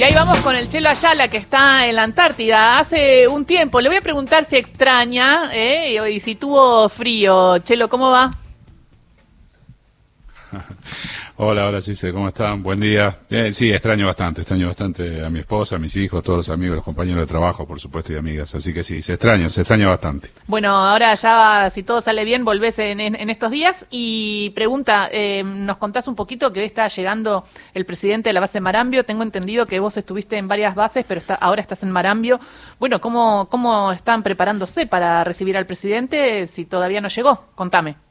Y ahí vamos con el Chelo Ayala que está en la Antártida hace un tiempo. Le voy a preguntar si extraña ¿eh? y si tuvo frío. Chelo, ¿cómo va? Hola, hola Gise, ¿cómo están? Buen día. sí, extraño bastante, extraño bastante a mi esposa, a mis hijos, todos los amigos, los compañeros de trabajo, por supuesto, y amigas. Así que sí, se extraña, se extraña bastante. Bueno, ahora ya, si todo sale bien, volvés en, estos días. Y pregunta, eh, ¿nos contás un poquito que está llegando el presidente de la base Marambio? Tengo entendido que vos estuviste en varias bases, pero ahora estás en Marambio. Bueno, ¿cómo, ¿cómo están preparándose para recibir al presidente si todavía no llegó? Contame.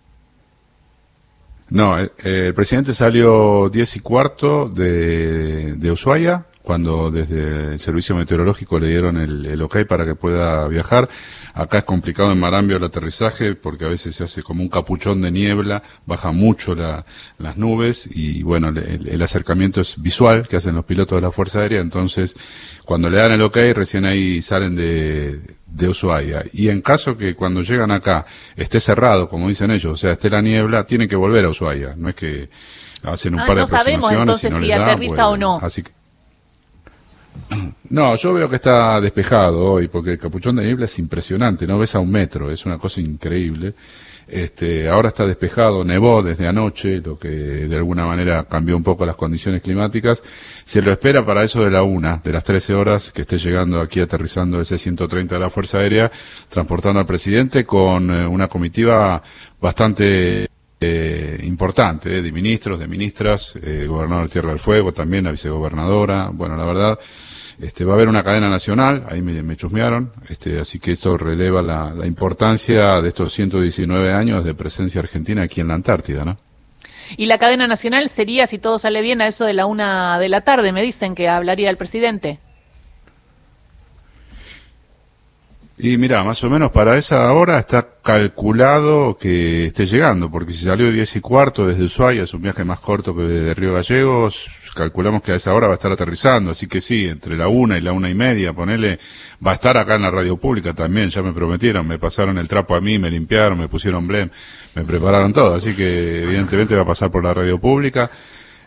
No, eh, el presidente salió diez y cuarto de, de Ushuaia, cuando desde el servicio meteorológico le dieron el, el, ok para que pueda viajar. Acá es complicado en Marambio el aterrizaje porque a veces se hace como un capuchón de niebla, baja mucho la, las nubes y bueno, el, el, acercamiento es visual que hacen los pilotos de la Fuerza Aérea, entonces cuando le dan el ok recién ahí salen de, de Ushuaia. Y en caso que cuando llegan acá esté cerrado, como dicen ellos, o sea, esté la niebla, tienen que volver a Ushuaia. No es que hacen un ah, par de no sabemos entonces si aterriza o no. Así que, no, yo veo que está despejado hoy, porque el capuchón de niebla es impresionante, no ves a un metro, es una cosa increíble. Este, ahora está despejado, nevó desde anoche, lo que de alguna manera cambió un poco las condiciones climáticas. Se lo espera para eso de la una, de las 13 horas, que esté llegando aquí aterrizando el C-130 de la Fuerza Aérea, transportando al presidente con eh, una comitiva bastante eh, importante, eh, de ministros, de ministras, eh, gobernador de Tierra del Fuego, también la vicegobernadora. Bueno, la verdad, este, va a haber una cadena nacional, ahí me, chusmearon, este, así que esto releva la, la, importancia de estos 119 años de presencia argentina aquí en la Antártida, ¿no? Y la cadena nacional sería, si todo sale bien, a eso de la una de la tarde, me dicen que hablaría el presidente. Y mira, más o menos para esa hora está calculado que esté llegando, porque si salió 10 y cuarto desde Ushuaia, es un viaje más corto que desde Río Gallegos, calculamos que a esa hora va a estar aterrizando, así que sí, entre la una y la una y media, ponele, va a estar acá en la radio pública también, ya me prometieron, me pasaron el trapo a mí, me limpiaron, me pusieron blem, me prepararon todo, así que evidentemente va a pasar por la radio pública.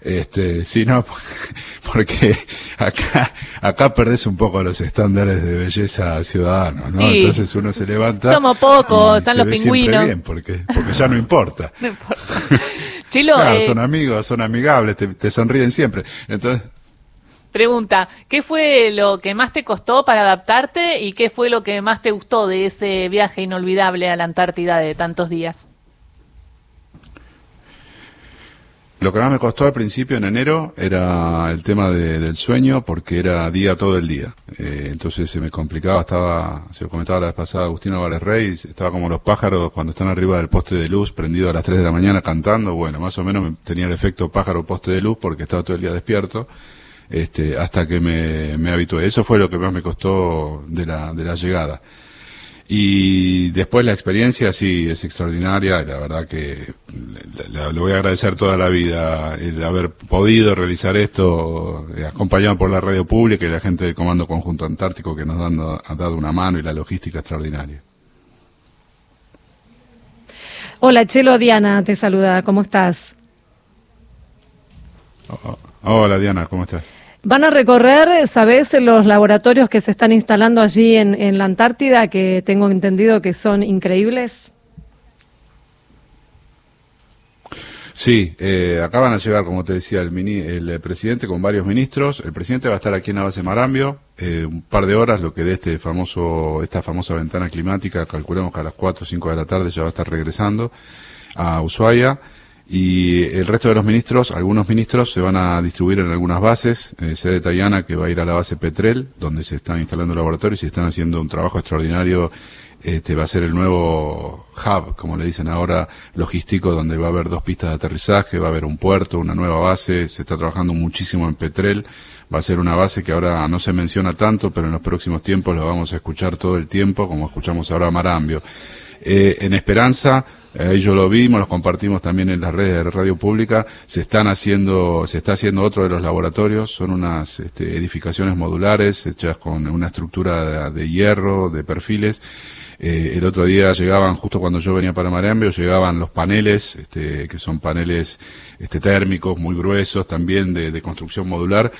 Este, sí, no, porque acá, acá perdés un poco los estándares de belleza ciudadanos, ¿no? Entonces uno se levanta. Somos pocos, están los pingüinos. Bien porque, porque ya no importa. no importa. Chilo, eh, son amigos, son amigables, te, te sonríen siempre. Entonces. Pregunta, ¿qué fue lo que más te costó para adaptarte y qué fue lo que más te gustó de ese viaje inolvidable a la Antártida de tantos días? Lo que más me costó al principio en enero era el tema del sueño porque era día todo el día. Eh, entonces se me complicaba, estaba, se lo comentaba la vez pasada Agustín Álvarez Rey, estaba como los pájaros cuando están arriba del poste de luz prendido a las 3 de la mañana cantando. Bueno, más o menos tenía el efecto pájaro poste de luz porque estaba todo el día despierto. Este, hasta que me, me habitué. Eso fue lo que más me costó de la, de la llegada. Y después la experiencia sí es extraordinaria, la verdad que le, voy a agradecer toda la vida el haber podido realizar esto, eh, acompañado por la radio pública y la gente del Comando Conjunto Antártico que nos han, ha dado una mano y la logística extraordinaria. Hola, Chelo Diana, te saluda, ¿cómo estás? Oh, oh, hola Diana, ¿cómo estás? Van a recorrer, ¿sabes?, los laboratorios que se están instalando allí en, la Antártida, que tengo entendido que son increíbles. Sí, eh, acaban de llegar, como te decía, el, el, presidente con varios ministros. El presidente va a estar aquí en la base Marambio eh, un par de horas, lo que de este famoso, esta famosa ventana climática, calculemos que a las 4 o 5 de la tarde ya va a estar regresando a Ushuaia. Y el resto de los ministros, algunos ministros se van a distribuir en algunas bases, eh, sede Tayana que va a ir a la base Petrel, donde se están instalando laboratorios y están haciendo un trabajo extraordinario. Este va a ser el nuevo hub, como le dicen ahora, logístico, donde va a haber dos pistas de aterrizaje, va a haber un puerto, una nueva base, se está trabajando muchísimo en Petrel, va a ser una base que ahora no se menciona tanto, pero en los próximos tiempos lo vamos a escuchar todo el tiempo, como escuchamos ahora a Marambio. Eh, en Esperanza, eh, yo lo vimos, los compartimos también en las redes de radio pública, se están haciendo, se está haciendo otro de los laboratorios, son unas este, edificaciones modulares hechas con una estructura de, hierro, de perfiles. Eh, el otro día llegaban, justo cuando yo venía para Marambio, llegaban los paneles, este, que son paneles este, térmicos muy gruesos, también de construcción modular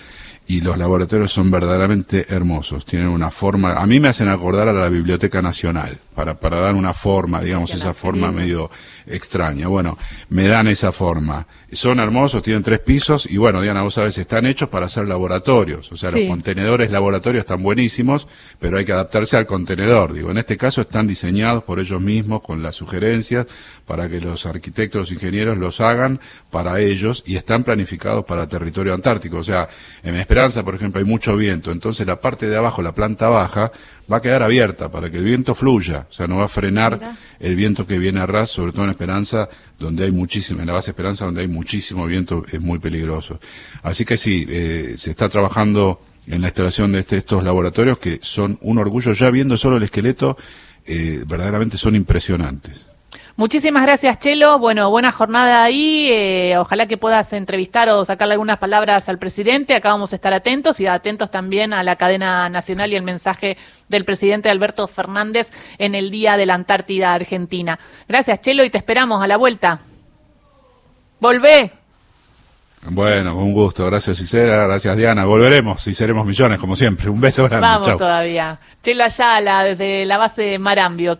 y los laboratorios son verdaderamente hermosos. Tienen una forma, a mí me hacen acordar a la Biblioteca Nacional, para, para dar una forma, digamos, esa forma medio extraña. Bueno, me dan esa forma. Son hermosos, tienen tres pisos y bueno, Diana, vos sabés, están hechos para hacer laboratorios. O sea, los contenedores laboratorios están buenísimos, pero hay que adaptarse al contenedor. Digo, en este caso están diseñados por ellos mismos con las sugerencias para que los arquitectos, los ingenieros los hagan para ellos y están planificados para territorio antártico. O sea, en Esperanza, por ejemplo, hay mucho viento, entonces la parte de abajo, la planta baja, va a quedar abierta para que el viento fluya, o sea, no va a frenar el viento que viene a ras, sobre todo en Esperanza, donde hay muchísimo, en la base Esperanza, donde hay muchísimo viento, es muy peligroso. Así que sí, eh, se está trabajando en la instalación de este, estos laboratorios que son un orgullo, ya viendo solo el esqueleto, eh, verdaderamente son impresionantes. Muchísimas gracias, Chelo. Bueno, buena jornada ahí. Eh, ojalá que puedas entrevistar o sacarle algunas palabras al presidente. Acá vamos a estar atentos y atentos también a la cadena nacional y el mensaje del presidente Alberto Fernández en el Día de la Antártida Argentina. Gracias, Chelo, y te esperamos a la vuelta. Volvé. Bueno, un gusto. Gracias, Gisela. Gracias, Diana. Volveremos y seremos millones, como siempre. Un beso grande. Vamos todavía. Chelo Ayala, desde la base Marambio.